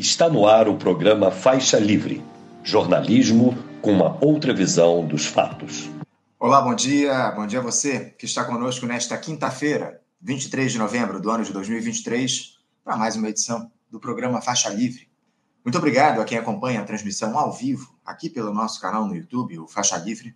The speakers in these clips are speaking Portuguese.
Está no ar o programa Faixa Livre jornalismo com uma outra visão dos fatos. Olá, bom dia. Bom dia a você que está conosco nesta quinta-feira, 23 de novembro do ano de 2023, para mais uma edição do programa Faixa Livre. Muito obrigado a quem acompanha a transmissão ao vivo aqui pelo nosso canal no YouTube, o Faixa Livre.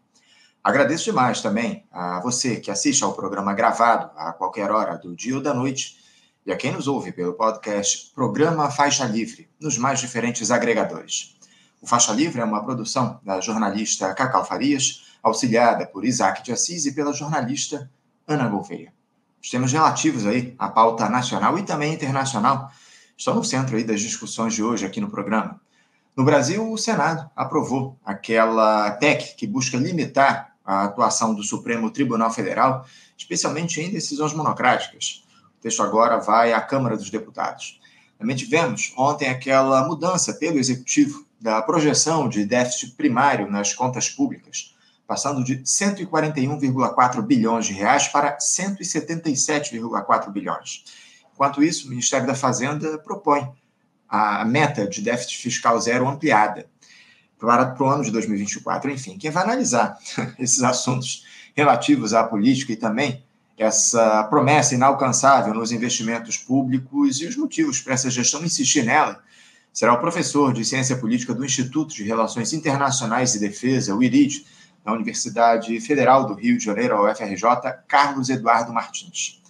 Agradeço demais também a você que assiste ao programa gravado a qualquer hora do dia ou da noite e a quem nos ouve pelo podcast Programa Faixa Livre, nos mais diferentes agregadores. O Faixa Livre é uma produção da jornalista Cacau Farias, auxiliada por Isaac de Assis e pela jornalista Ana Gouveia. Os temas relativos aí à pauta nacional e também internacional estão no centro aí das discussões de hoje aqui no programa. No Brasil, o Senado aprovou aquela PEC que busca limitar a atuação do Supremo Tribunal Federal, especialmente em decisões monocráticas texto agora vai à Câmara dos Deputados. Também tivemos ontem aquela mudança pelo Executivo da projeção de déficit primário nas contas públicas, passando de 141,4 bilhões de reais para 177,4 bilhões. Enquanto isso, o Ministério da Fazenda propõe a meta de déficit fiscal zero ampliada para, o ano de 2024. Enfim, quem vai analisar esses assuntos relativos à política e também essa promessa inalcançável nos investimentos públicos e os motivos para essa gestão insistir nela, será o professor de Ciência Política do Instituto de Relações Internacionais e Defesa, o IRID, da Universidade Federal do Rio de Janeiro, a UFRJ, Carlos Eduardo Martins.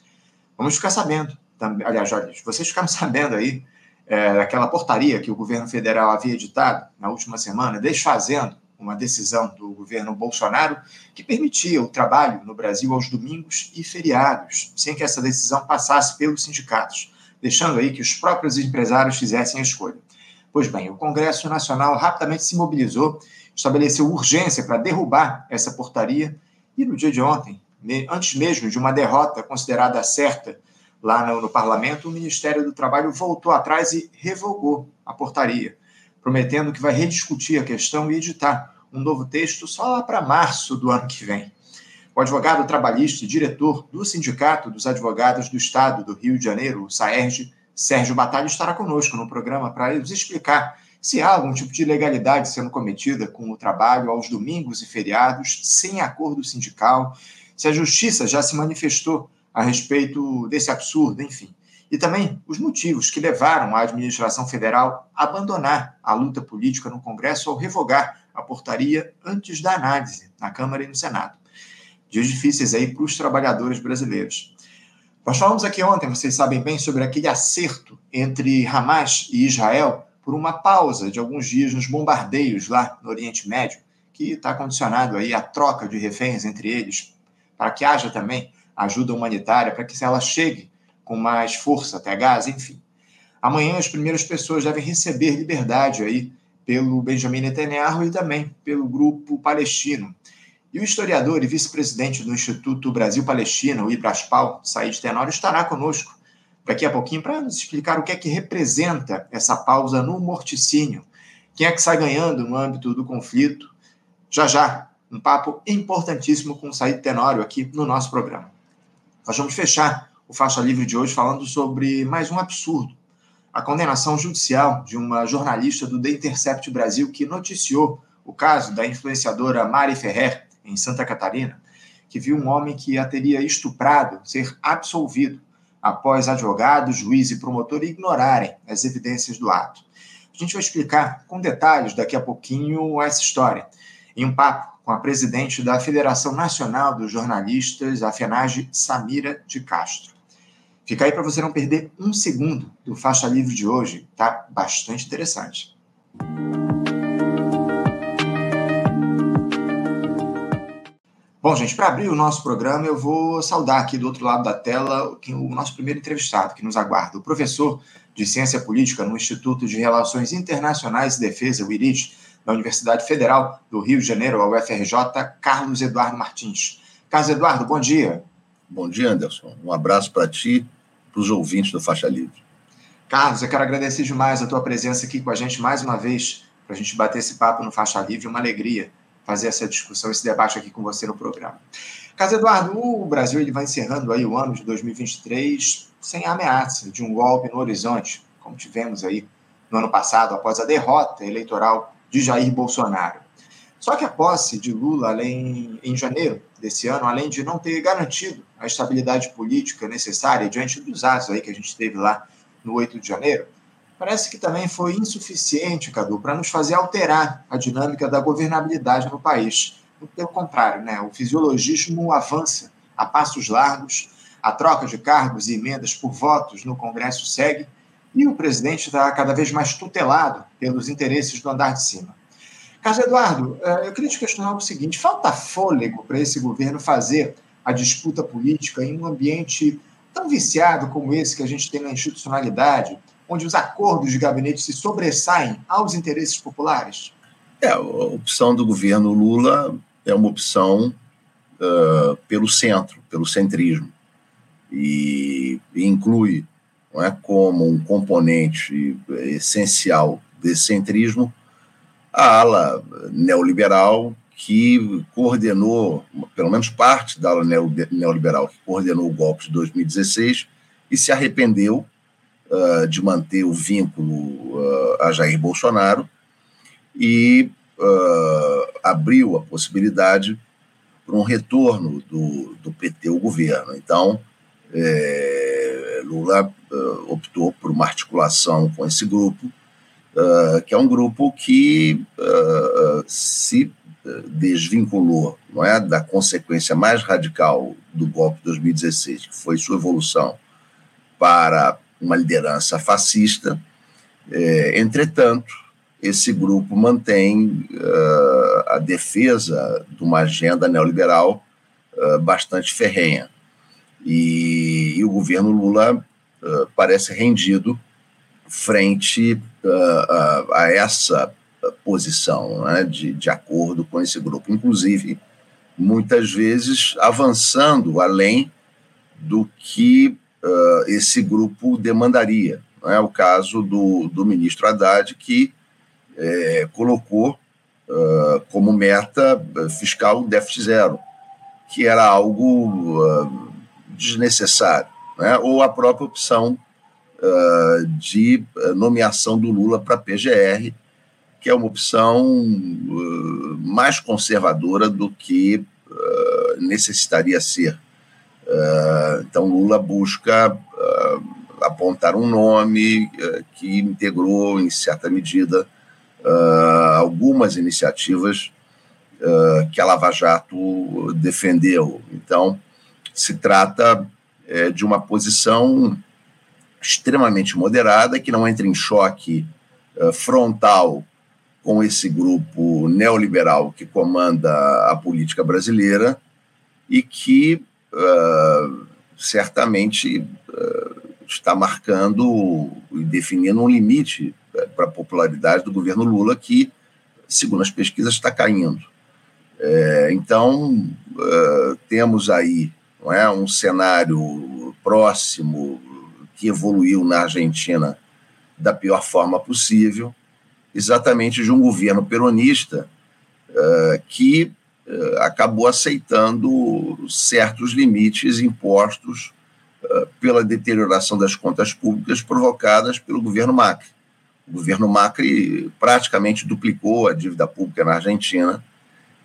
Vamos ficar sabendo, aliás, olha, vocês ficaram sabendo aí é, daquela portaria que o governo federal havia editado na última semana, desfazendo uma decisão do governo Bolsonaro que permitia o trabalho no Brasil aos domingos e feriados, sem que essa decisão passasse pelos sindicatos, deixando aí que os próprios empresários fizessem a escolha. Pois bem, o Congresso Nacional rapidamente se mobilizou, estabeleceu urgência para derrubar essa portaria e no dia de ontem, antes mesmo de uma derrota considerada certa lá no, no parlamento, o Ministério do Trabalho voltou atrás e revogou a portaria, prometendo que vai rediscutir a questão e editar um novo texto só lá para março do ano que vem. O advogado trabalhista e diretor do Sindicato dos Advogados do Estado do Rio de Janeiro, o SAERJ, Sérgio Batalha, estará conosco no programa para nos explicar se há algum tipo de ilegalidade sendo cometida com o trabalho aos domingos e feriados sem acordo sindical, se a justiça já se manifestou a respeito desse absurdo, enfim. E também os motivos que levaram a administração federal a abandonar a luta política no Congresso ao revogar a portaria antes da análise na Câmara e no Senado. Dias difíceis aí para os trabalhadores brasileiros. Nós falamos aqui ontem, vocês sabem bem, sobre aquele acerto entre Hamas e Israel por uma pausa de alguns dias nos bombardeios lá no Oriente Médio, que está condicionado aí à troca de reféns entre eles, para que haja também ajuda humanitária, para que ela chegue com mais força até Gaza, enfim. Amanhã as primeiras pessoas devem receber liberdade aí pelo Benjamin Netanyahu e também pelo grupo palestino. E o historiador e vice-presidente do Instituto Brasil-Palestina, o Ibraspal, Said Tenório, estará conosco daqui a pouquinho para nos explicar o que é que representa essa pausa no morticínio. Quem é que sai ganhando no âmbito do conflito? Já já, um papo importantíssimo com o Said Tenório aqui no nosso programa. Nós vamos fechar o Faixa Livre de hoje falando sobre mais um absurdo a condenação judicial de uma jornalista do The Intercept Brasil que noticiou o caso da influenciadora Mari Ferrer, em Santa Catarina, que viu um homem que a teria estuprado ser absolvido após advogado, juiz e promotor ignorarem as evidências do ato. A gente vai explicar com detalhes daqui a pouquinho essa história, em um papo com a presidente da Federação Nacional dos Jornalistas, a FENAGE, Samira de Castro. Fica aí para você não perder um segundo do Faixa Livre de hoje, tá bastante interessante. Bom, gente, para abrir o nosso programa, eu vou saudar aqui do outro lado da tela o nosso primeiro entrevistado que nos aguarda, o professor de Ciência Política no Instituto de Relações Internacionais e Defesa, o IRID, da Universidade Federal do Rio de Janeiro, a UFRJ, Carlos Eduardo Martins. Carlos Eduardo, bom dia. Bom dia, Anderson. Um abraço para ti para os ouvintes do Faixa Livre. Carlos, eu quero agradecer demais a tua presença aqui com a gente mais uma vez, para a gente bater esse papo no Faixa Livre. Uma alegria fazer essa discussão, esse debate aqui com você no programa. Carlos Eduardo, o Brasil ele vai encerrando aí o ano de 2023 sem ameaça de um golpe no horizonte, como tivemos aí no ano passado, após a derrota eleitoral de Jair Bolsonaro. Só que a posse de Lula, além em janeiro desse ano, além de não ter garantido a estabilidade política necessária diante dos atos aí que a gente teve lá no 8 de janeiro, parece que também foi insuficiente, Cadu, para nos fazer alterar a dinâmica da governabilidade no país. Pelo contrário, né, o fisiologismo avança a passos largos, a troca de cargos e emendas por votos no Congresso segue, e o presidente está cada vez mais tutelado pelos interesses do andar de cima. Carlos Eduardo, eh, eu queria te questionar o seguinte: falta fôlego para esse governo fazer a disputa política em um ambiente tão viciado como esse que a gente tem na institucionalidade, onde os acordos de gabinete se sobressaem aos interesses populares? É, a opção do governo Lula é uma opção uh, pelo centro, pelo centrismo, e, e inclui não é, como um componente essencial desse centrismo a ala neoliberal que coordenou, pelo menos parte da ala neoliberal que coordenou o golpe de 2016 e se arrependeu uh, de manter o vínculo uh, a Jair Bolsonaro e uh, abriu a possibilidade para um retorno do, do PT ao governo. Então, é, Lula optou por uma articulação com esse grupo, uh, que é um grupo que uh, se desvinculou não é, da consequência mais radical do golpe de 2016, que foi sua evolução para uma liderança fascista. É, entretanto, esse grupo mantém uh, a defesa de uma agenda neoliberal uh, bastante ferrenha. E, e, o governo Lula uh, parece rendido frente a, a, essa posição né, de, de acordo com esse grupo, inclusive muitas vezes avançando além do que esse grupo demandaria. Não é o caso do, do ministro Haddad, que é, colocou uh, como meta fiscal o déficit zero, que era algo uh, desnecessário, né? ou a própria opção uh, de nomeação do Lula para a PGR, que é uma opção mais conservadora do que necessitaria ser. então, Lula busca apontar um nome que integrou, em certa medida, uh, algumas iniciativas uh, que a Lava Jato defendeu. Então, se trata é, de uma posição extremamente moderada, que não entra em choque uh, frontal com esse grupo neoliberal que comanda a política brasileira e que uh, certamente uh, está marcando e definindo um limite para a popularidade do governo Lula, que, segundo as pesquisas, está caindo. É, então, temos aí não é, um cenário próximo que evoluiu na Argentina da pior forma possível, exatamente de um governo peronista uh, que uh, acabou aceitando certos limites impostos pela deterioração das contas públicas provocadas pelo governo Macri. O governo Macri praticamente duplicou a dívida pública na Argentina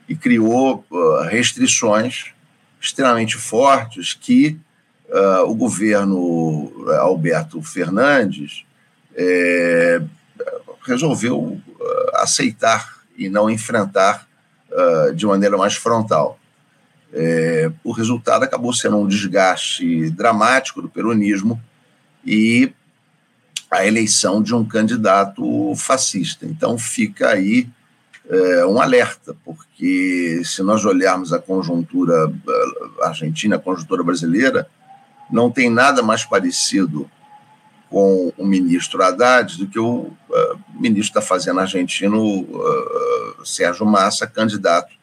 e criou uh, restrições extremamente fortes que uh, o governo uh, Alberto Fernandes é, resolveu aceitar e não enfrentar de maneira mais frontal. É, o resultado acabou sendo um desgaste dramático do peronismo e a eleição de um candidato fascista. Então fica aí é, um alerta, porque se nós olharmos a conjuntura eh, argentina, a conjuntura brasileira, não tem nada mais parecido com o ministro Haddad do que o uh, ministro da Fazenda argentino, uh, Sérgio Massa, candidato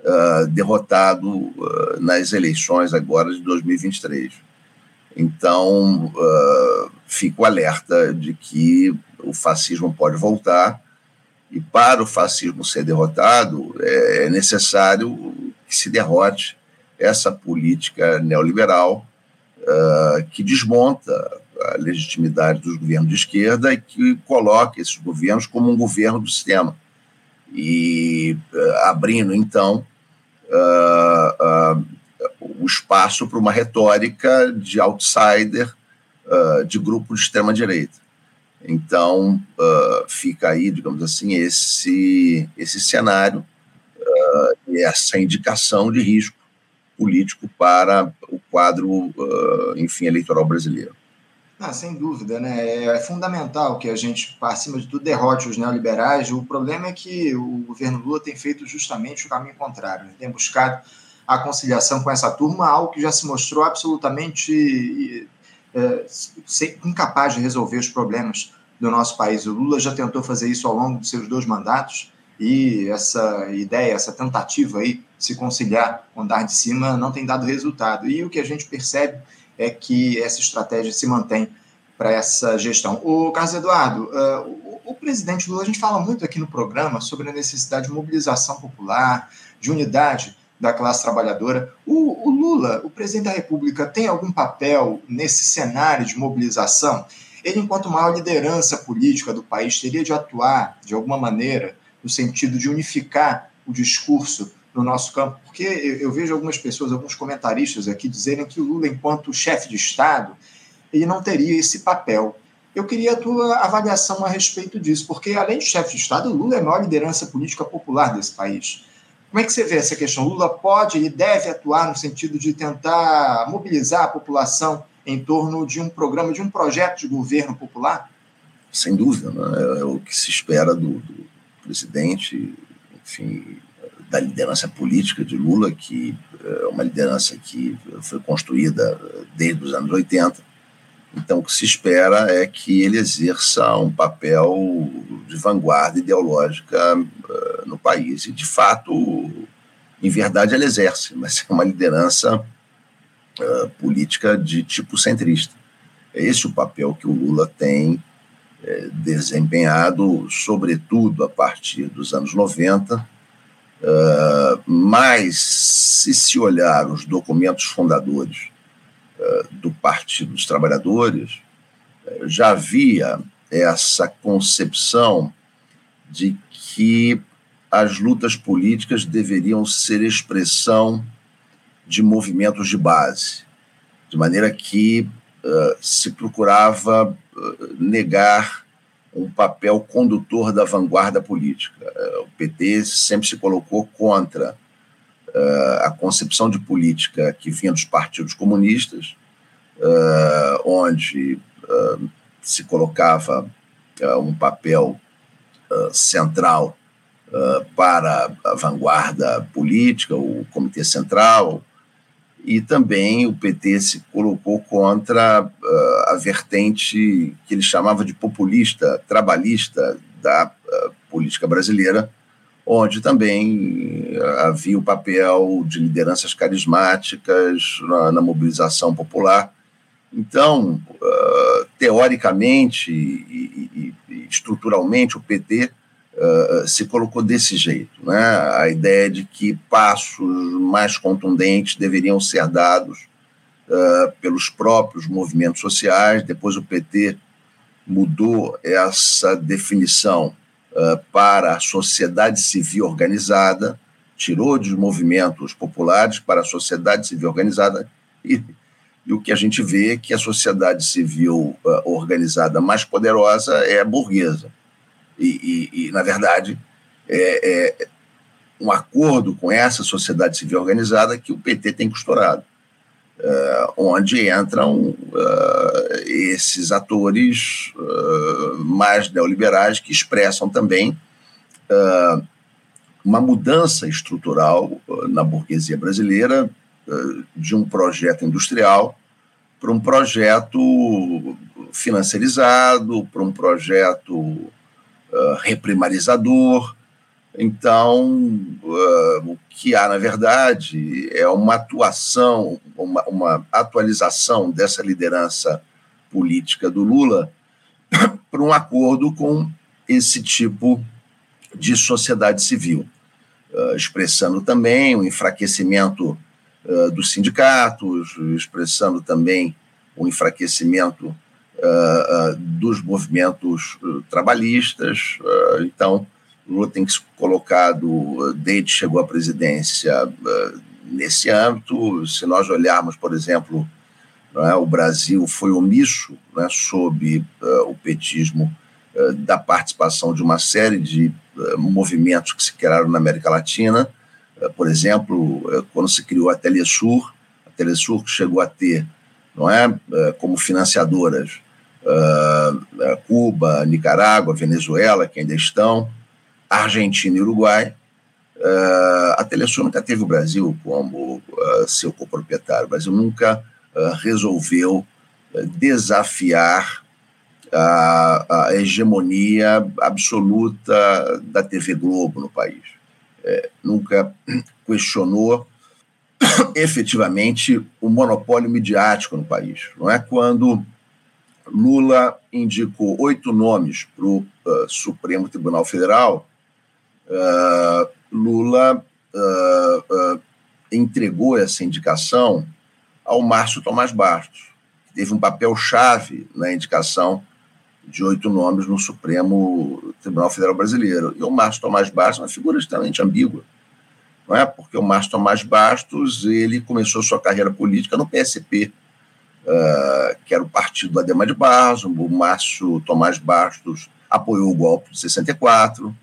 uh, derrotado nas eleições agora de 2023. Então, fico alerta de que o fascismo pode voltar, e para o fascismo ser derrotado, é necessário que se derrote essa política neoliberal uh, que desmonta a legitimidade dos governos de esquerda e que coloca esses governos como um governo do sistema. E uh, abrindo, então, uh, uh, o espaço para uma retórica de outsider de grupo de extrema-direita. Então, fica aí, digamos assim, esse, esse cenário e essa indicação de risco político para o quadro, enfim, eleitoral brasileiro. Ah, sem dúvida, né? É, é fundamental que a gente, acima de tudo, derrote os neoliberais. O problema é que o governo Lula tem feito justamente o caminho contrário. Ele tem buscado a conciliação com essa turma, algo que já se mostrou absolutamente é, incapaz de resolver os problemas do nosso país. O Lula já tentou fazer isso ao longo de seus dois mandatos e essa ideia, essa tentativa aí se conciliar o andar de cima não tem dado resultado. E o que a gente percebe é que essa estratégia se mantém para essa gestão. O Carlos Eduardo, uh, o, o, presidente Lula, a gente fala muito aqui no programa sobre a necessidade de mobilização popular, de unidade da classe trabalhadora. O, o Lula, o presidente da República, tem algum papel nesse cenário de mobilização? Ele, enquanto maior liderança política do país, teria de atuar de alguma maneira no sentido de unificar o discurso no nosso campo, porque eu vejo algumas pessoas, alguns comentaristas aqui dizerem que o Lula, enquanto chefe de Estado, ele não teria esse papel. Eu queria a tua avaliação a respeito disso, porque além de chefe de Estado, o Lula é a maior liderança política popular desse país. Como é que você vê essa questão? Lula pode e deve atuar no sentido de tentar mobilizar a população em torno de um programa, de um projeto de governo popular? Sem dúvida, né? é o que se espera do, do presidente, enfim, da liderança política de Lula, que é uma liderança que foi construída desde os anos 80. Então, o que se espera é que ele exerça um papel de vanguarda ideológica uh, no país. E, de fato, em verdade, ele exerce, mas é uma liderança política de tipo centrista. É esse o papel que o Lula tem desempenhado, sobretudo a partir dos anos 90, Uh, mas, se se olhar os documentos fundadores uh, do Partido dos Trabalhadores, uh, já havia essa concepção de que as lutas políticas deveriam ser expressão de movimentos de base, de maneira que se procurava negar um papel condutor da vanguarda política. É, o PT sempre se colocou contra uh, a concepção de política que vinha dos partidos comunistas, uh, onde uh, se colocava um papel central para a vanguarda política, o Comitê Central, e também o PT se colocou contra uh, a vertente que ele chamava de populista, trabalhista da uh, política brasileira, onde também uh, havia o papel de lideranças carismáticas na, na mobilização popular. Então, teoricamente e, e, e estruturalmente, o PT uh, se colocou desse jeito. Né? A ideia de que passos mais contundentes deveriam ser dados uh, pelos próprios movimentos sociais. Depois o PT mudou essa definição uh, para a sociedade civil organizada, tirou dos movimentos populares para a sociedade civil organizada e, e o que a gente vê é que a sociedade civil uh, organizada mais poderosa é a burguesa. E, e, e na verdade, é, é, um acordo com essa sociedade civil organizada que o PT tem costurado, uh, onde entram uh, esses atores uh, mais neoliberais que expressam também uma mudança estrutural na burguesia brasileira de um projeto industrial para um projeto financiarizado, para um projeto reprimarizador. Então, uh, o que há, na verdade, é uma atuação, uma, uma atualização dessa liderança política do Lula para um acordo com esse tipo de sociedade civil, uh, expressando também o enfraquecimento uh, dos sindicatos, expressando também o enfraquecimento uh, dos movimentos trabalhistas. então, Lula tem que se colocado, desde que chegou à presidência, nesse âmbito. Se nós olharmos, por exemplo, é, o Brasil foi omisso né, sob o petismo da participação de uma série de movimentos que se criaram na América Latina. por exemplo, quando se criou a Telesur, a Telesur chegou a ter não é como financiadoras uh, Cuba, Nicarágua, Venezuela, que ainda estão, Argentina e Uruguai. Uh, a Telesul nunca teve o Brasil como uh, seu coproprietário. O Brasil nunca resolveu desafiar a, a, hegemonia absoluta da TV Globo no país. É, nunca questionou efetivamente o monopólio midiático no país. Não é quando Lula indicou oito nomes para o uh, Supremo Tribunal Federal, uh, Lula uh, entregou essa indicação ao Márcio Tomás Bastos, que teve um papel chave na indicação de oito nomes no Supremo Tribunal Federal Brasileiro. E o Márcio Tomás Bastos é uma figura extremamente ambígua não é? porque o Márcio Tomás Bastos ele começou sua carreira política no PSP, uh, que era o partido do Ademar de Barros, o Márcio Tomás Bastos apoiou o golpe de 64,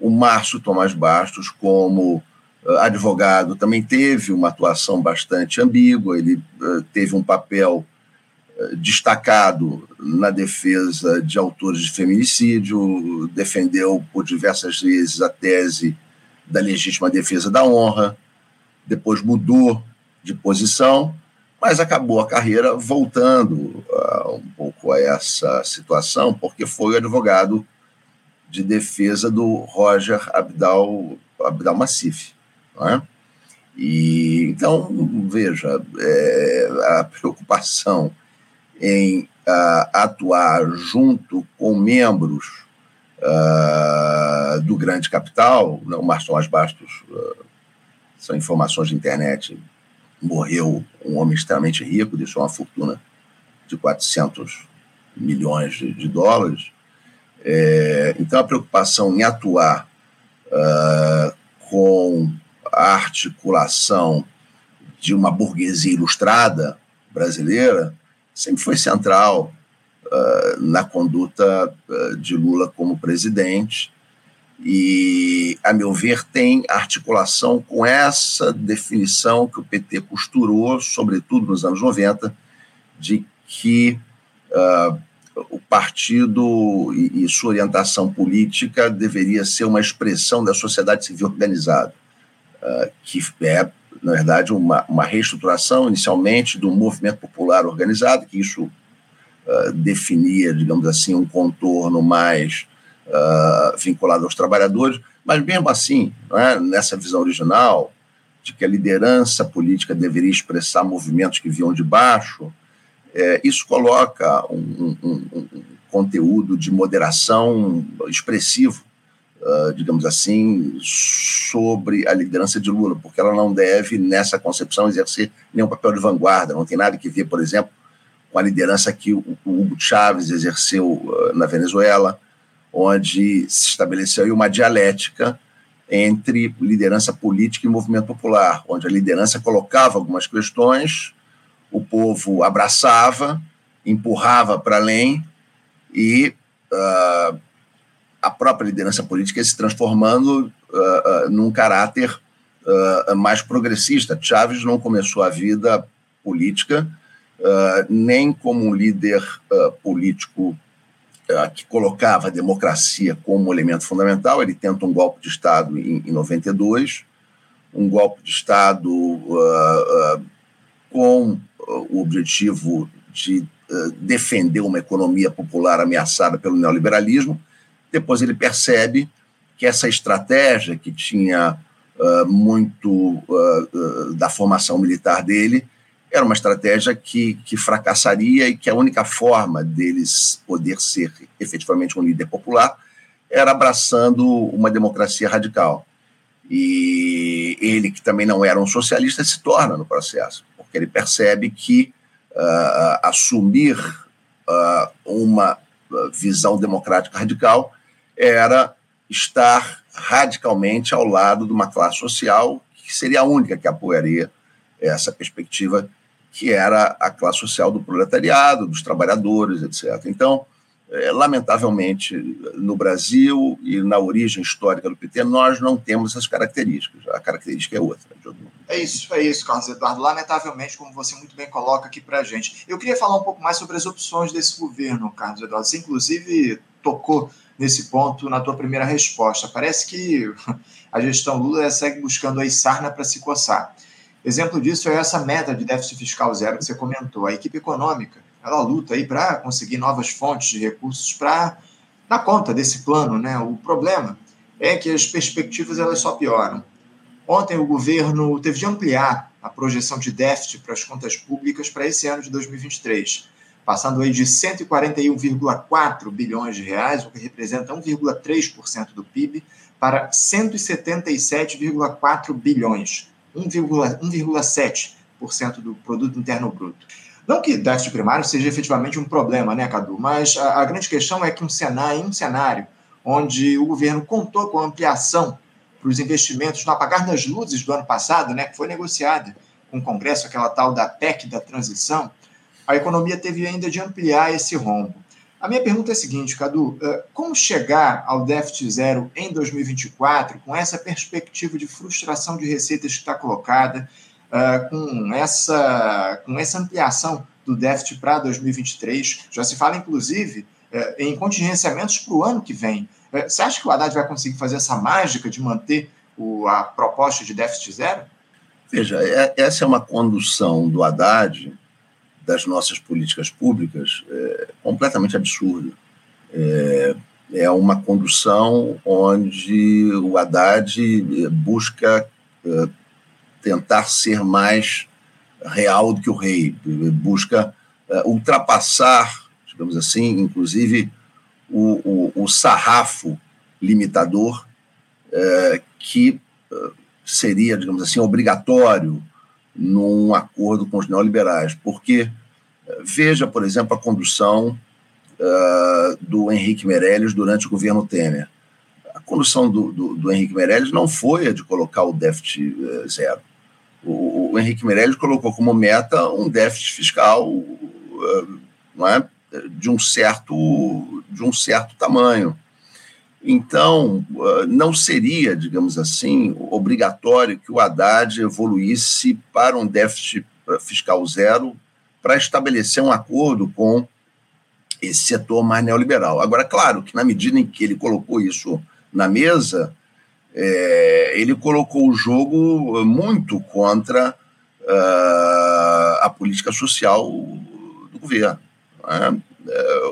o Márcio Tomás Bastos, como uh, advogado, também teve uma atuação bastante ambígua, ele uh, teve um papel destacado na defesa de autores de feminicídio, defendeu por diversas vezes a tese da legítima defesa da honra, depois mudou de posição, mas acabou a carreira voltando uh, um pouco a essa situação, porque foi o advogado de defesa do Roger Abdal, Abdal Massif. É? E, então, veja, é, a preocupação em uh, atuar junto com membros uh, do grande capital, o Márcio Bastos, uh, são informações de internet, morreu um homem extremamente rico, deixou uma fortuna de 400 milhões de, de dólares. É, então, a preocupação em atuar uh, com a articulação de uma burguesia ilustrada brasileira sempre foi central uh, na conduta uh, de Lula como presidente. E, a meu ver, tem articulação com essa definição que o PT costurou, sobretudo nos anos 90, de que uh, o partido e, e, sua orientação política deveria ser uma expressão da sociedade civil organizada, uh, que é, na verdade, uma, uma reestruturação inicialmente do movimento popular organizado, que isso uh, definia, digamos assim, um contorno mais uh, vinculado aos trabalhadores, mas mesmo assim, é, nessa visão original de que a liderança política deveria expressar movimentos que vinham de baixo, é, isso coloca um, um, um, conteúdo de moderação expressivo, uh, digamos assim, sobre a liderança de Lula, porque ela não deve, nessa concepção, exercer nenhum papel de vanguarda, não tem nada que ver, por exemplo, com a liderança que o Hugo Chávez exerceu uh, na Venezuela, onde se estabeleceu uma dialética entre liderança política e movimento popular, onde a liderança colocava algumas questões, o povo abraçava, empurrava para além e uh, a própria liderança política se transformando uh, uh, num caráter mais progressista. Chávez não começou a vida política nem como um líder político que colocava a democracia como elemento fundamental. Ele tenta um golpe de Estado em, em 92, um golpe de Estado com o objetivo de defender uma economia popular ameaçada pelo neoliberalismo. Depois ele percebe que essa estratégia que tinha muito da formação militar dele era uma estratégia que, que fracassaria e que a única forma deles poder ser efetivamente um líder popular era abraçando uma democracia radical. E ele, que também não era um socialista, se torna no processo, porque ele percebe que uh, assumir uh, uma visão democrática radical era estar radicalmente ao lado de uma classe social que seria a única que apoiaria essa perspectiva, que era a classe social do proletariado, dos trabalhadores, etc. Então, é, lamentavelmente, no Brasil e na origem histórica do PT, nós não temos essas características. A característica é outra. É isso, é isso, Carlos Eduardo. Lamentavelmente, como você muito bem coloca aqui para a gente. Eu queria falar um pouco mais sobre as opções desse governo, Carlos Eduardo. Você, inclusive, tocou nesse ponto na tua primeira resposta. Parece que a gestão Lula segue buscando a sarna para se coçar. Exemplo disso é essa meta de déficit fiscal zero que você comentou. A equipe econômica ela luta aí para conseguir novas fontes de recursos para dar conta desse plano, né? O problema é que as perspectivas elas só pioram. Ontem o governo teve de ampliar a projeção de déficit para as contas públicas para esse ano de 2023, passando aí de 141,4 bilhões de reais, o que representa 1,3% do PIB, para 177,4 bilhões, 1,7% do produto interno bruto. Não que déficit primário seja efetivamente um problema, né, Cadu? Mas a, a grande questão é que um cenário, um cenário onde o governo contou com ampliação para os investimentos no apagar das luzes do ano passado, né, que foi negociada com o Congresso, aquela tal da PEC da transição, a economia teve ainda de ampliar esse rombo. A minha pergunta é a seguinte, Cadu: eh, como chegar ao déficit zero em 2024 com essa perspectiva de frustração de receitas que está colocada? uh, com, essa, com essa ampliação do déficit para 2023. Já se fala, inclusive, uh, em contingenciamentos para o ano que vem. Você acha que o Haddad vai conseguir fazer essa mágica de manter a proposta de déficit zero? Veja, é, essa é uma condução do Haddad das nossas políticas públicas é, completamente absurda. É, é uma condução onde o Haddad busca tentar ser mais real do que o rei, busca uh, ultrapassar, digamos assim, inclusive o, o, o sarrafo limitador uh, que uh, seria, digamos assim, obrigatório num acordo com os neoliberais, porque veja, por exemplo, a condução do Henrique Meirelles durante o governo Temer. A condução do, do, do Henrique Meirelles não foi a de colocar o déficit zero o, o Henrique Meirelles colocou como meta um déficit fiscal eh, não é, de um certo de um certo tamanho. Então, eh, não seria, digamos assim, obrigatório que o Haddad evoluísse para um déficit fiscal zero para estabelecer um acordo com esse setor mais neoliberal. Agora, claro que na medida em que ele colocou isso na mesa, é, ele colocou o jogo muito contra uh, a política social do governo. Né?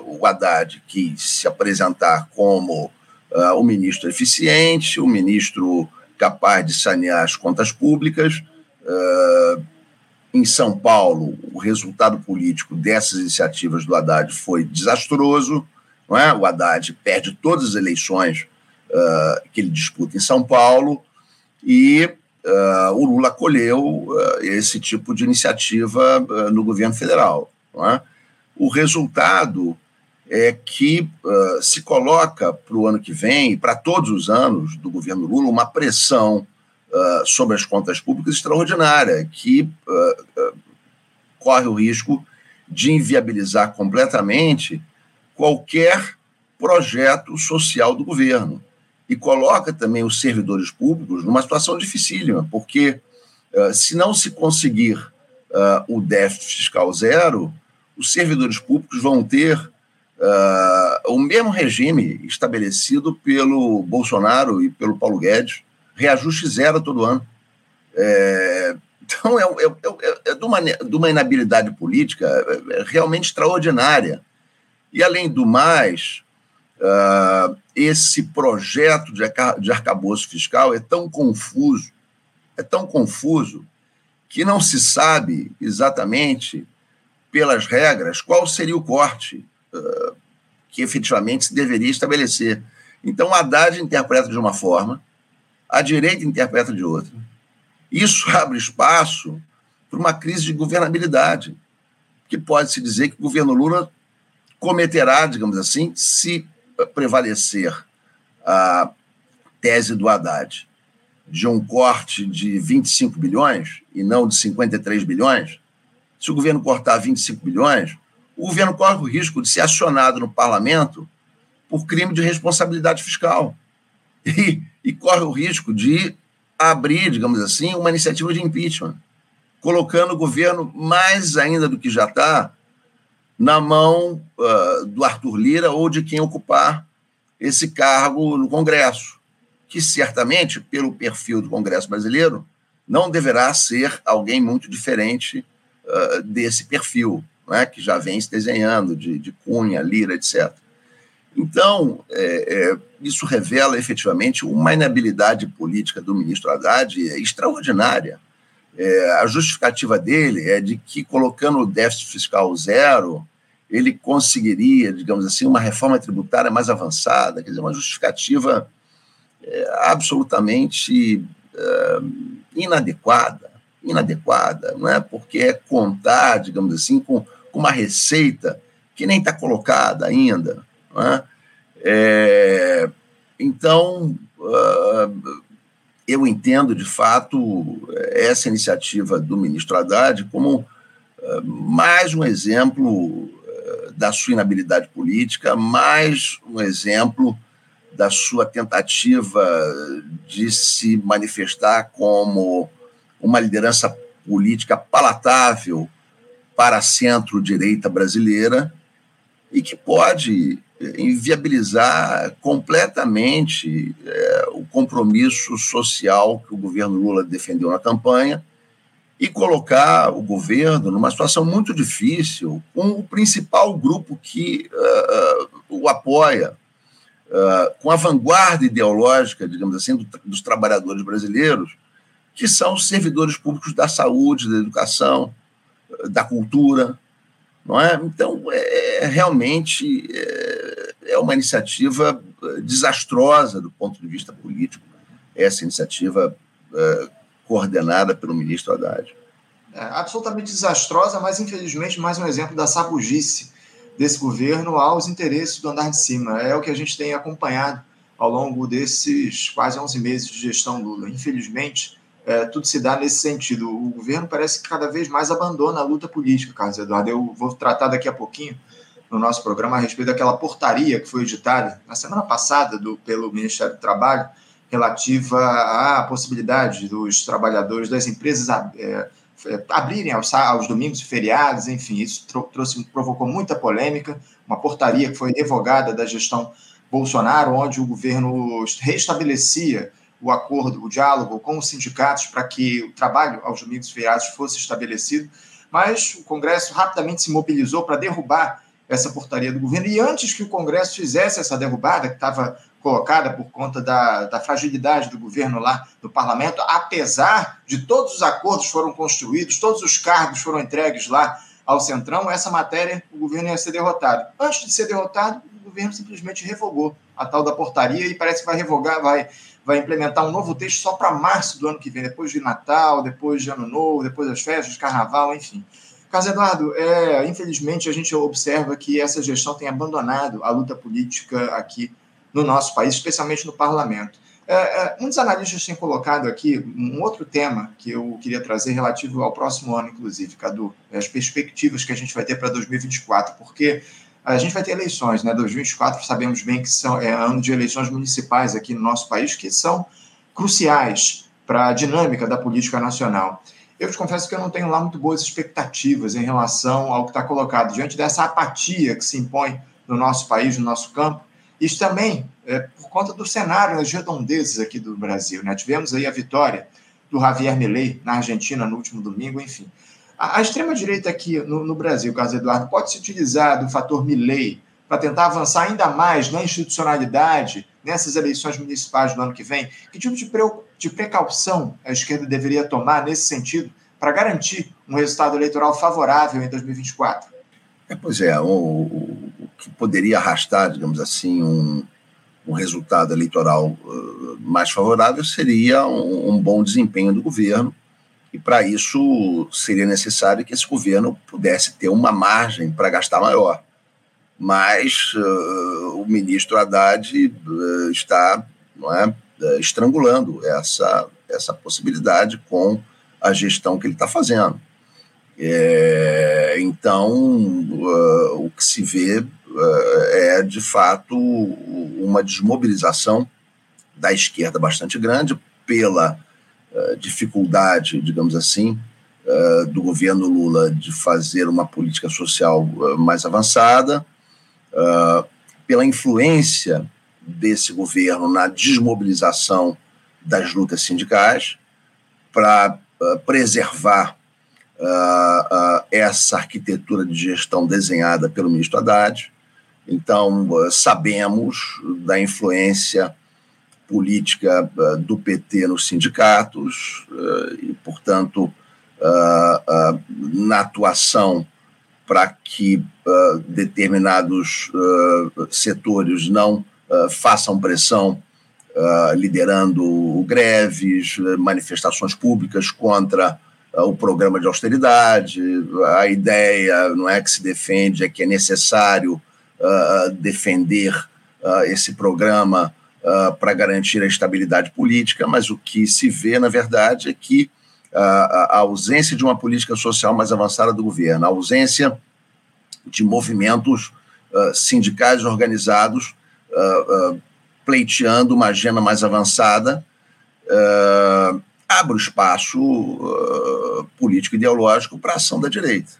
o Haddad quis se apresentar como uh, o ministro eficiente, o ministro capaz de sanear as contas públicas. Uh, em São Paulo, o resultado político dessas iniciativas do Haddad foi desastroso. Não é? O Haddad perde todas as eleições uh, que ele disputa em São Paulo, e uh, o Lula acolheu uh, esse tipo de iniciativa no governo federal. É? O resultado é que se coloca para o ano que vem, para todos os anos do governo Lula, uma pressão sobre as contas públicas extraordinária, que corre o risco de inviabilizar completamente qualquer projeto social do governo. E coloca também os servidores públicos numa situação dificílima, porque se não se conseguir o déficit fiscal zero, os servidores públicos vão ter uh, o mesmo regime estabelecido pelo Bolsonaro e pelo Paulo Guedes, reajuste zero todo ano. É, então, é, é, é, é de, uma, de uma inabilidade política é, é realmente extraordinária. E, além do mais, Uh, esse projeto de, de arcabouço fiscal é tão confuso, é tão confuso, que não se sabe exatamente, pelas regras, qual seria o corte uh, que efetivamente se deveria estabelecer. Então, Haddad interpreta de uma forma, a direita interpreta de outra. Isso abre espaço para uma crise de governabilidade, que pode-se dizer que o governo Lula cometerá, digamos assim, se prevalecer a tese do Haddad de um corte de 25 bilhões e não de 53 bilhões, se o governo cortar 25 bilhões, o governo corre o risco de ser acionado no parlamento por crime de responsabilidade fiscal. E, e corre o risco de abrir, digamos assim, uma iniciativa de impeachment, colocando o governo mais ainda do que já está na mão uh, do Arthur Lira ou de quem ocupar esse cargo no Congresso, que certamente, pelo perfil do Congresso brasileiro, não deverá ser alguém muito diferente uh, desse perfil, né, que já vem se desenhando, de, de Cunha, Lira, etc. Então, é, é, isso revela efetivamente uma inabilidade política do ministro Haddad extraordinária. É, a justificativa dele é de que, colocando o déficit fiscal zero, ele conseguiria, digamos assim, uma reforma tributária mais avançada, quer dizer, uma justificativa é, absolutamente é, inadequada, inadequada, não é? Porque é contar, digamos assim, com, com uma receita que nem está colocada ainda, não é? então, uh, eu entendo, de fato, essa iniciativa do ministro Haddad como uh, mais um exemplo da sua inabilidade política, mais um exemplo da sua tentativa de se manifestar como uma liderança política palatável para a centro-direita brasileira e que pode inviabilizar completamente é, o compromisso social que o governo Lula defendeu na campanha e colocar o governo numa situação muito difícil com o principal grupo que uh, o apoia, uh, com a vanguarda ideológica, digamos assim, do, dos trabalhadores brasileiros, que são os servidores públicos da saúde, da educação, da cultura, não é? Então, é, realmente é, é uma iniciativa desastrosa do ponto de vista político, essa iniciativa uh, coordenada pelo ministro Haddad. É, absolutamente desastrosa, mas infelizmente mais um exemplo da sabugice desse governo aos interesses do andar de cima. É o que a gente tem acompanhado ao longo desses quase 11 meses de gestão Lula. Infelizmente, é, tudo se dá nesse sentido. O governo parece que cada vez mais abandona a luta política, Carlos Eduardo. Eu vou tratar daqui a pouquinho no nosso programa a respeito daquela portaria que foi editada na semana passada do, pelo Ministério do Trabalho, relativa à possibilidade dos trabalhadores das empresas é, é, abrirem aos, aos, domingos e feriados, enfim, isso trouxe, provocou muita polêmica, uma portaria que foi revogada da gestão Bolsonaro, onde o governo restabelecia o acordo, o diálogo com os sindicatos para que o trabalho aos domingos feriados fosse estabelecido, mas o Congresso rapidamente se mobilizou para derrubar essa portaria do governo, e antes que o Congresso fizesse essa derrubada, que estava colocada por conta da, da fragilidade do governo lá do parlamento, apesar de todos os acordos foram construídos, todos os cargos foram entregues lá ao Centrão, essa matéria o governo ia ser derrotado. Antes de ser derrotado, o governo simplesmente revogou a tal da portaria e parece que vai revogar, vai, vai implementar um novo texto só para março do ano que vem, depois de Natal, depois de Ano Novo, depois das festas, Carnaval, enfim. Carlos Eduardo, é, infelizmente a gente observa que essa gestão tem abandonado a luta política aqui no nosso país, especialmente no parlamento. É, é, muitos analistas têm colocado aqui um outro tema que eu queria trazer relativo ao próximo ano, inclusive, Cadu, as perspectivas que a gente vai ter para 2024, porque a gente vai ter eleições, né? 2024 sabemos bem que são, é ano de eleições municipais aqui no nosso país, que são cruciais para a dinâmica da política nacional. Eu te confesso que eu não tenho lá muito boas expectativas em relação ao que está colocado, diante dessa apatia que se impõe no nosso país, no nosso campo, isso também é por conta do cenário, as redondezas aqui do Brasil. Né? Tivemos aí a vitória do Javier Milei na Argentina no último domingo, enfim. A, a extrema-direita aqui no, no, Brasil, Carlos Eduardo, pode se utilizar do fator Milley para tentar avançar ainda mais na institucionalidade nessas eleições municipais do ano que vem? Que tipo de, pre, de precaução a esquerda deveria tomar nesse sentido para garantir um resultado eleitoral favorável em 2024? É, pois é, o, que poderia arrastar, digamos assim, um, um resultado eleitoral uh, mais favorável seria um, um, bom desempenho do governo, e para isso seria necessário que esse governo pudesse ter uma margem para gastar maior. mas uh, o ministro Haddad uh, está não é, uh, estrangulando essa, essa possibilidade com a gestão que ele está fazendo. É, então, o que se vê é, de fato, uma desmobilização da esquerda bastante grande pela dificuldade, digamos assim, do governo Lula de fazer uma política social mais avançada, pela influência desse governo na desmobilização das lutas sindicais, para preservar essa arquitetura de gestão desenhada pelo ministro Haddad. Então, sabemos da influência política do PT nos sindicatos e, portanto, na atuação para que determinados setores não façam pressão, liderando greves, manifestações públicas contra o programa de austeridade. A ideia não é que se defende, é que é necessário defender esse programa para garantir a estabilidade política, mas o que se vê, na verdade, é que a, a ausência de uma política social mais avançada do governo, a ausência de movimentos uh, sindicais organizados uh, uh, pleiteando uma agenda mais avançada, abre o espaço político ideológico para a ação da direita.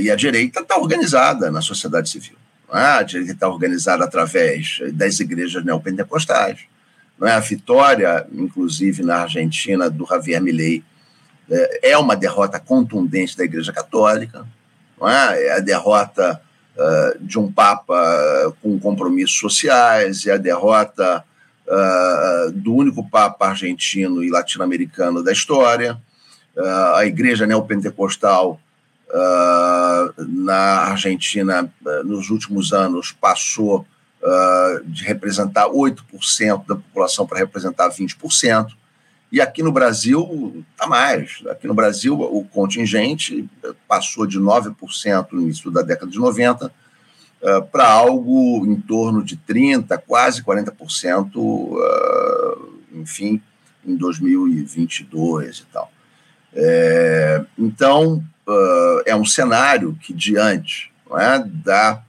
e a direita está organizada na sociedade civil. É? A direita está organizada através das igrejas neopentecostais, não é? A vitória, inclusive na Argentina, do Javier Milei é, é uma derrota contundente da Igreja Católica, não é? é a derrota uh, de um Papa com compromissos sociais, é a derrota uh, do único Papa argentino e latino-americano da história. Uh, a Igreja Neopentecostal na Argentina, nos últimos anos, passou uh, de representar 8% da população para representar 20%. E aqui no Brasil, está mais. Aqui no Brasil, o contingente passou de 9% no início da década de 90 uh, para algo em torno de 30%, quase 40%, uh, enfim, em 2022 e tal. É, então, uh, é um cenário que, diante é, da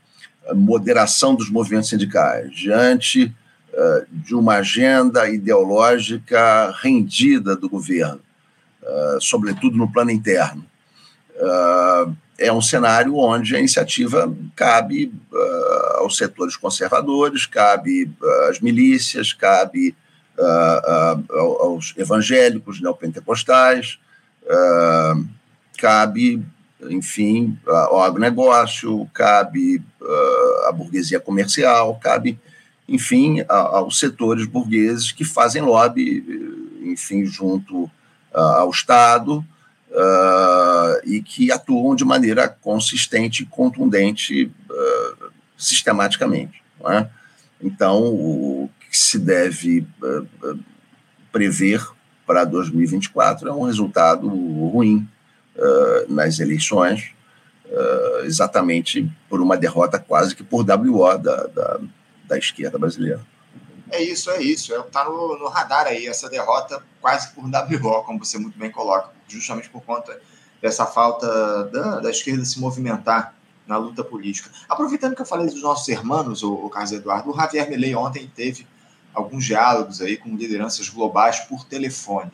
moderação dos movimentos sindicais, diante uh, de uma agenda ideológica rendida do governo, uh, sobretudo no plano interno. Uh, é um cenário onde a iniciativa cabe aos setores conservadores, cabe às milícias, cabe aos evangélicos neopentecostais, cabe enfim, ao agronegócio, cabe à burguesia comercial, cabe, enfim, aos setores burgueses que fazem lobby, enfim, junto ao Estado e que atuam de maneira consistente e contundente sistematicamente. É? Então, o que se deve prever para 2024 é um resultado ruim nas eleições, uh, exatamente por uma derrota quase que por WO da, da, da esquerda brasileira. É isso, é isso. Está é, no, no, radar aí essa derrota quase por WO, como você muito bem coloca, justamente por conta dessa falta da, da esquerda se movimentar na luta política. Aproveitando que eu falei dos nossos irmãos, o, o Carlos Eduardo, o Javier Milei ontem teve alguns diálogos aí com lideranças globais por telefone.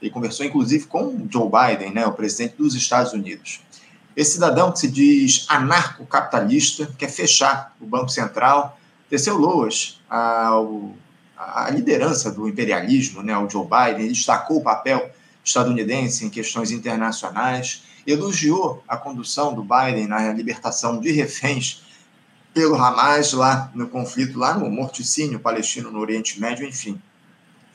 Ele conversou, inclusive, com Joe Biden, né, o presidente dos Estados Unidos. Esse cidadão que se diz anarcocapitalista, quer fechar o Banco Central, desceu loas ao, à liderança do imperialismo, né, o Joe Biden, destacou o papel estadunidense em questões internacionais, elogiou a condução do Biden na libertação de reféns pelo Hamas lá no conflito, lá no morticínio palestino no Oriente Médio, enfim.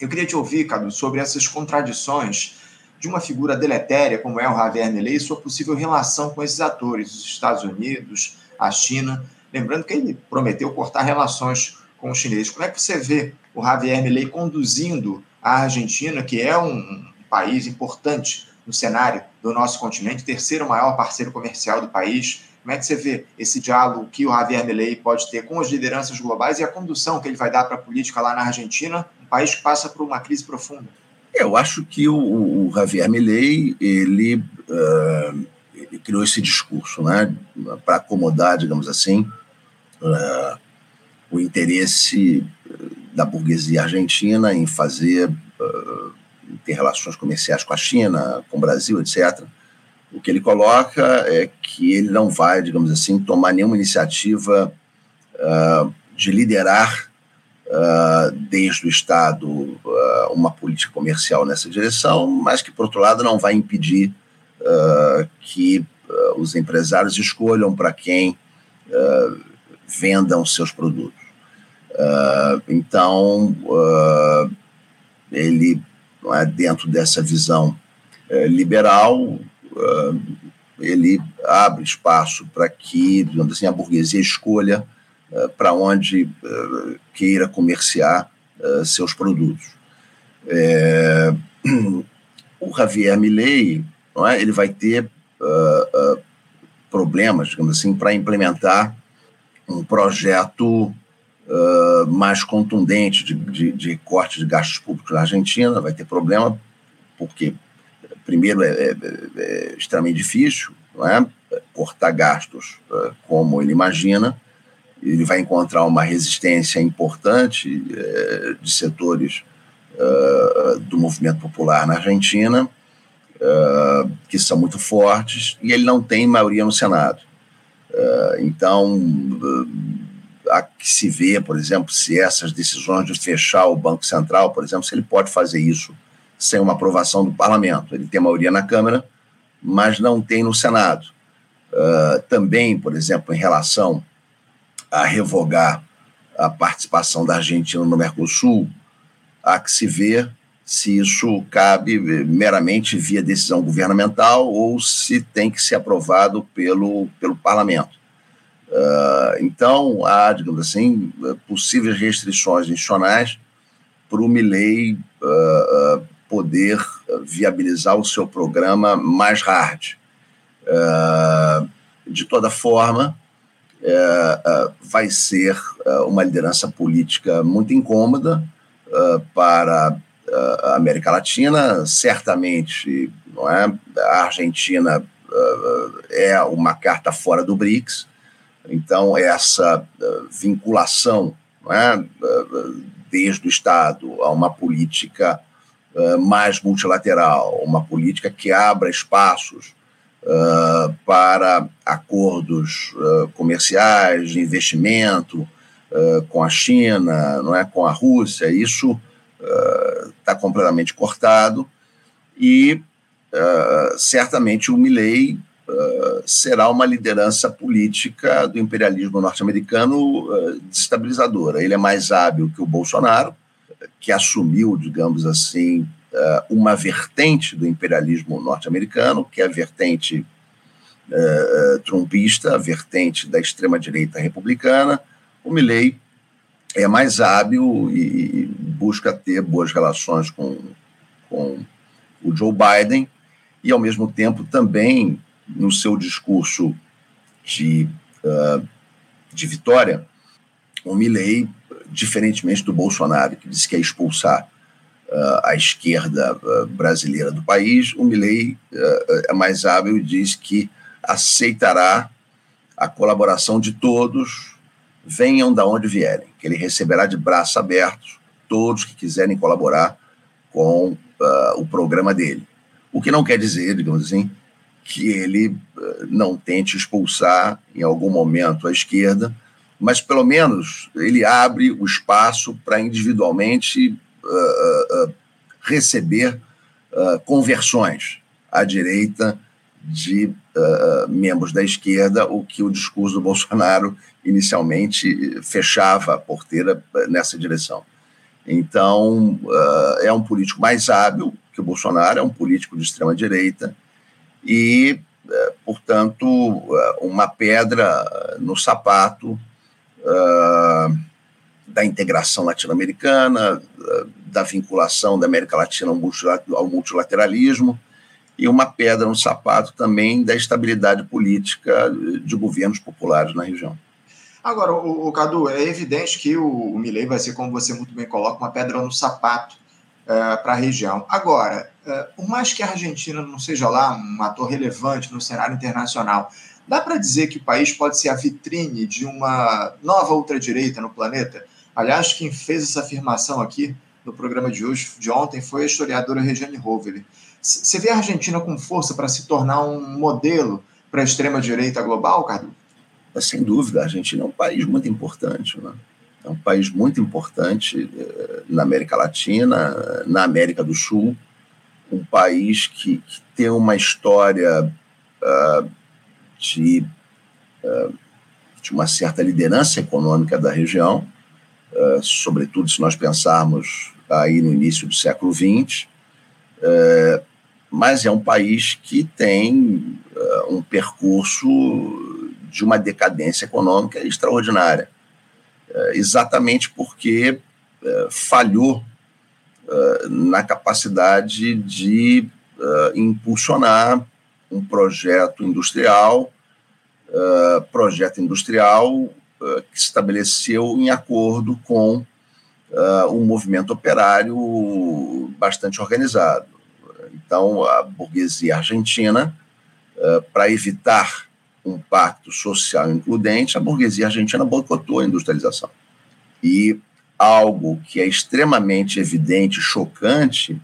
Eu queria te ouvir, Cadu, sobre essas contradições de uma figura deletéria como é o Javier Milei e sua possível relação com esses atores, os Estados Unidos, a China. Lembrando que ele prometeu cortar relações com os chineses. Como é que você vê o Javier Milei conduzindo a Argentina, que é um país importante no cenário do nosso continente, terceiro maior parceiro comercial do país, Como é que você vê esse diálogo que o Javier Milei pode ter com as lideranças globais e a condução que ele vai dar para a política lá na Argentina, um país que passa por uma crise profunda? Eu acho que o, o Javier Milei ele, uh, ele, criou esse discurso, né, para acomodar, digamos assim, uh, o interesse da burguesia argentina em fazer uh, ter relações comerciais com a China, com o Brasil, etc. Que ele coloca é que ele não vai, digamos assim, tomar nenhuma iniciativa uh, de liderar uh, desde o Estado uh, uma política comercial nessa direção, mas que, por outro lado, não vai impedir que os empresários escolham para quem vendam seus produtos. então, ele, dentro dessa visão é, liberal, uh, ele abre espaço para que, digamos assim, a burguesia escolha uh, para onde uh, queira comerciar seus produtos. É, o Javier Milei, não é, ele vai ter problemas, digamos assim, para implementar um projeto Uh, mais contundente de, de, de, corte de gastos públicos na Argentina, vai ter problema, porque primeiro, é, é, é extremamente difícil, não é? cortar gastos é, como ele imagina, ele vai encontrar uma resistência importante é, de setores é, do movimento popular na Argentina, que são muito fortes, e ele não tem maioria no Senado. então, há que se ver, por exemplo, se essas decisões de fechar o Banco Central, por exemplo, se ele pode fazer isso sem uma aprovação do parlamento. Ele tem maioria na Câmara, mas não tem no Senado. Uh, também, por exemplo, em relação a revogar a participação da Argentina no Mercosul, há que se ver se isso cabe meramente via decisão governamental ou se tem que ser aprovado pelo, pelo parlamento. Uh, então, há, digamos assim, possíveis restrições institucionais para o Milley uh, uh, poder eh, viabilizar o seu programa mais hard. Uh, de toda forma, uh, uh, vai ser uma liderança política muito incômoda para a América Latina, certamente, não é? A Argentina é uma carta fora do BRICS, então essa vinculação, é? desde o Estado a uma política uh, mais multilateral, uma política que abra espaços uh, para acordos uh, comerciais, de investimento com a China, não é, com a Rússia, isso está completamente cortado e certamente o Milley será uma liderança política do imperialismo norte-americano desestabilizadora. Ele é mais hábil que o Bolsonaro, que assumiu, digamos assim, eh, uma vertente do imperialismo norte-americano, que é a vertente uh, trumpista, a vertente da extrema-direita republicana. O Milley é mais hábil e busca ter boas relações com, com o Joe Biden e, ao mesmo tempo, também no seu discurso de, de vitória, o Milley diferentemente do Bolsonaro, que disse que ia expulsar uh, a esquerda uh, brasileira do país, o Milley uh, é mais hábil e diz que aceitará a colaboração de todos, venham da onde vierem, que ele receberá de braços abertos todos que quiserem colaborar com o programa dele. O que não quer dizer, digamos assim, que ele não tente expulsar em algum momento a esquerda, mas pelo menos ele abre o espaço para individualmente uh, uh, receber uh, conversões à direita de membros da esquerda, o que o discurso do Bolsonaro inicialmente fechava a porteira nessa direção. Então, é um político mais hábil que o Bolsonaro, é um político de extrema direita e, portanto, uma pedra no sapato uh, da integração latino-americana, uh, da vinculação da América Latina ao multilateralismo e uma pedra no sapato também da estabilidade política de governos populares na região. Agora, o, o Cadu, é evidente que o, o Milley vai ser, como você muito bem coloca, uma pedra no sapato é, para a região. Agora, é, por mais que a Argentina não seja lá um ator relevante no cenário internacional, dá para dizer que o país pode ser a vitrine de uma nova ultradireita no planeta? Aliás, quem fez essa afirmação aqui no programa de hoje, de ontem, foi a historiadora Regiane Roveli. Você vê a Argentina com força para se tornar um modelo para a extrema-direita global, Cadu? sem dúvida, a Argentina é um país muito importante, né? é um país muito importante eh, na América Latina, na América do Sul, um país que, que tem uma história uh, de, uh, de uma certa liderança econômica da região, uh, sobretudo se nós pensarmos aí no início do século XX, mas é um país que tem um percurso de uma decadência econômica extraordinária, exatamente porque falhou na capacidade de impulsionar um projeto industrial, projeto industrial que se estabeleceu em acordo com um movimento operário bastante organizado. Então, a burguesia argentina, para evitar um pacto social includente, a burguesia argentina boicotou a industrialização. E algo que é extremamente evidente, chocante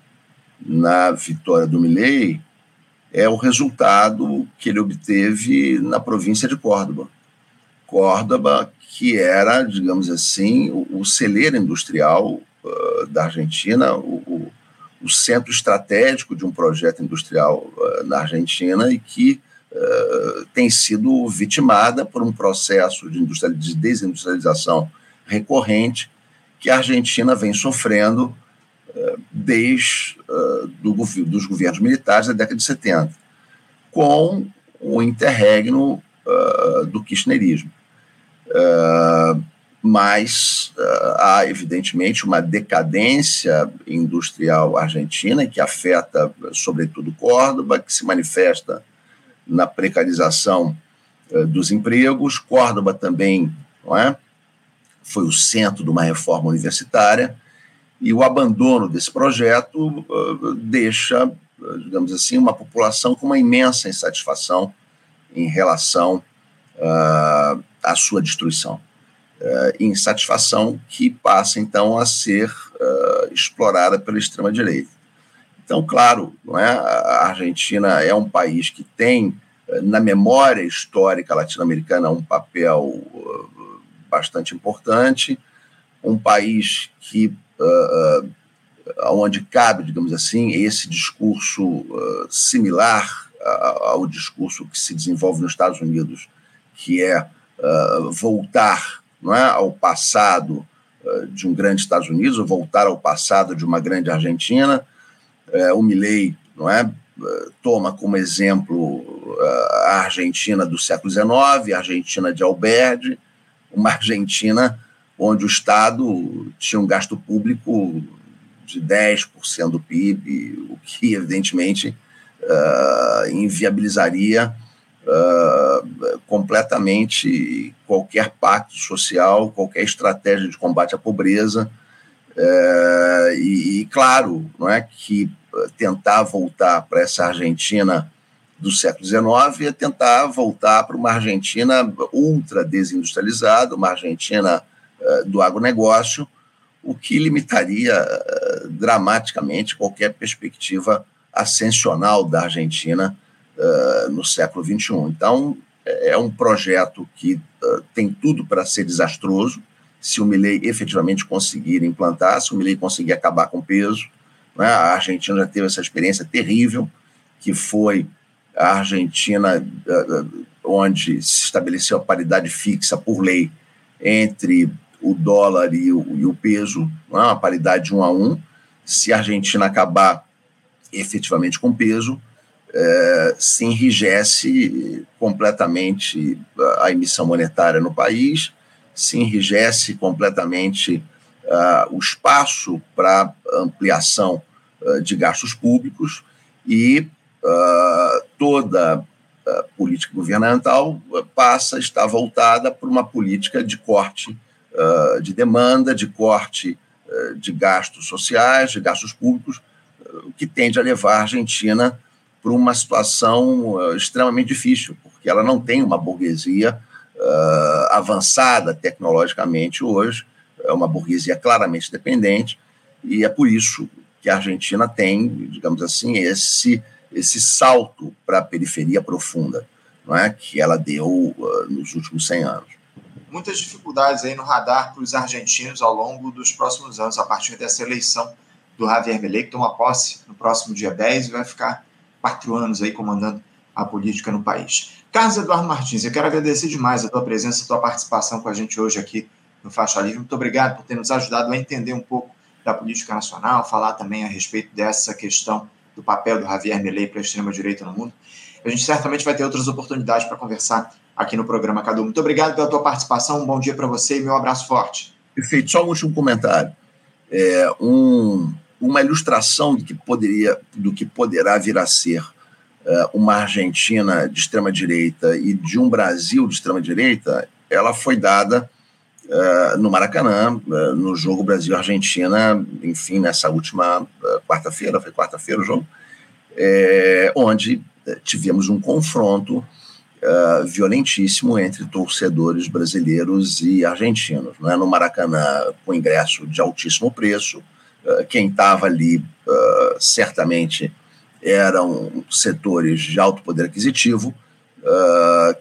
na vitória do Milley é o resultado que ele obteve na província de Córdoba. Córdoba, que era, digamos assim, o, o celeiro industrial uh, da Argentina, o, o, o, centro estratégico de um projeto industrial uh, na Argentina e que uh, tem sido vitimada por um processo de, de desindustrialização recorrente que a Argentina vem sofrendo desde uh, do, dos governos militares da década de 70, com o interregno do kirchnerismo. mas há, evidentemente, uma decadência industrial argentina que afeta, sobretudo, Córdoba, que se manifesta na precarização uh, dos empregos. Córdoba também não é? foi o centro de uma reforma universitária, e o abandono desse projeto uh, deixa, uh, digamos assim, uma população com uma imensa insatisfação em relação à sua destruição. insatisfação que passa, então, a ser explorada pela extrema-direita. Então, claro, não é? a Argentina é um país que tem eh, na memória histórica latino-americana um papel uh, bastante importante, um país que uh, onde cabe, digamos assim, esse discurso uh, similar ao discurso que se desenvolve nos Estados Unidos, que é voltar não é, ao passado de um grande Estados Unidos, ou voltar ao passado de uma grande Argentina, é, o Milley não é, toma como exemplo a Argentina do século XIX, a Argentina de Alberdi, uma Argentina onde o Estado tinha um gasto público de 10% do PIB, o que, evidentemente, uh, inviabilizaria uh, completamente qualquer pacto social, qualquer estratégia de combate à pobreza. Uh, e, e, claro, não é que tentar voltar para essa Argentina do século XIX é tentar voltar para uma Argentina ultra desindustrializada, uma Argentina do agronegócio, o que limitaria uh, dramaticamente qualquer perspectiva ascensional da Argentina uh, no século XXI. Então, é um projeto que tem tudo para ser desastroso, se o Milley efetivamente conseguir implantar, se o Milley conseguir acabar com o peso, né? A Argentina já teve essa experiência terrível, que foi a Argentina, eh, eh, onde se estabeleceu a paridade fixa por lei entre o dólar e o, e o peso, é? uma paridade de um a um. Se a Argentina acabar efetivamente com peso, é, se enrijece completamente a emissão monetária no país, se enrijece completamente uh, o espaço para ampliação uh, de gastos públicos e uh, toda política governamental passa a estar voltada para uma política de corte uh, de demanda, de corte uh, de gastos sociais, de gastos públicos, o que tende a levar a Argentina para uma situação extremamente difícil, porque ela não tem uma burguesia avançada tecnologicamente hoje, é uma burguesia claramente dependente, e é por isso que a Argentina tem, digamos assim, esse, esse salto para a periferia profunda, não é? que ela deu uh, nos últimos 100 anos. Muitas dificuldades aí no radar para os argentinos ao longo dos próximos anos, a partir dessa eleição do Javier Milei, que toma posse no próximo dia 10 e vai ficar quatro anos aí comandando a política no país. Carlos Eduardo Martins, eu quero agradecer demais a tua presença, a tua participação com a gente hoje aqui no Faixa Livre. Muito obrigado por ter nos ajudado a entender um pouco da política nacional, falar também a respeito dessa questão do papel do Javier Milei para a extrema-direita no mundo. A gente certamente vai ter outras oportunidades para conversar aqui no programa Cadu. Muito obrigado pela tua participação, um bom dia para você e meu abraço forte. Perfeito. Só um último comentário. É um, uma ilustração do que, poderia, do que poderá vir a ser uh, uma Argentina de extrema-direita e de um Brasil de extrema-direita, ela foi dada uh, no Maracanã, uh, no jogo Brasil-Argentina, enfim, nessa última quarta-feira, foi quarta-feira o jogo, é, onde tivemos um confronto violentíssimo entre torcedores brasileiros e argentinos. Né? No Maracanã, com ingresso de altíssimo preço, quem estava ali certamente eram setores de alto poder aquisitivo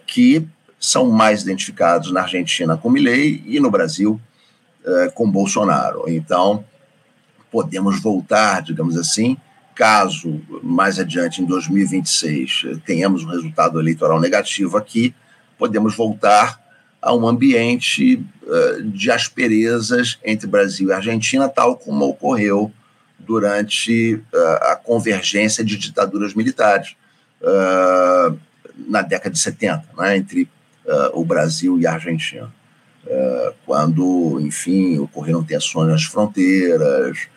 que são mais identificados na Argentina com Milei e no Brasil com Bolsonaro. Então, podemos voltar, digamos assim, caso mais adiante, em 2026, tenhamos um resultado eleitoral negativo aqui, podemos voltar a um ambiente uh, de asperezas entre Brasil e Argentina, tal como ocorreu durante uh, a convergência de ditaduras militares uh, na década de 70, né, entre o Brasil e a Argentina. Quando, enfim, ocorreram tensões nas fronteiras,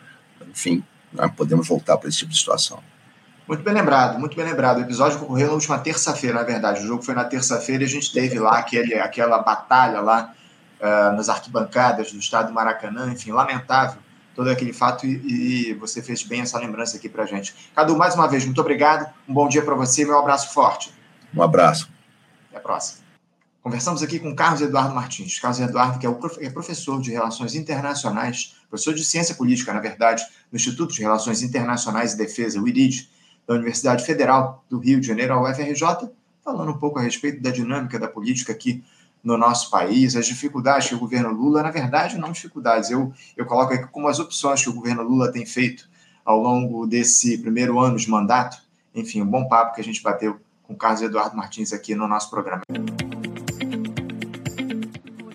enfim, né, podemos voltar para esse tipo de situação. Muito bem lembrado, muito bem lembrado. O episódio que ocorreu na última terça-feira, na verdade. O jogo foi na terça-feira e a gente teve lá aquele, aquela batalha lá uh, nas arquibancadas do estado do Maracanã. Enfim, lamentável todo aquele fato e, e você fez bem essa lembrança aqui para gente. Cadu, mais uma vez, muito obrigado. Um bom dia para você e meu abraço forte. Um abraço. Até a próxima. Conversamos aqui com Carlos Eduardo Martins. Carlos Eduardo, que é, o é professor de Relações Internacionais, professor de Ciência Política, na verdade, no Instituto de Relações Internacionais e Defesa, o IRID, da Universidade Federal do Rio de Janeiro, a UFRJ, falando um pouco a respeito da dinâmica da política aqui no nosso país, as dificuldades que o governo Lula, na verdade, não dificuldades, eu, eu coloco aqui como as opções que o governo Lula tem feito ao longo desse primeiro ano de mandato. Enfim, um bom papo que a gente bateu com Carlos Eduardo Martins aqui no nosso programa.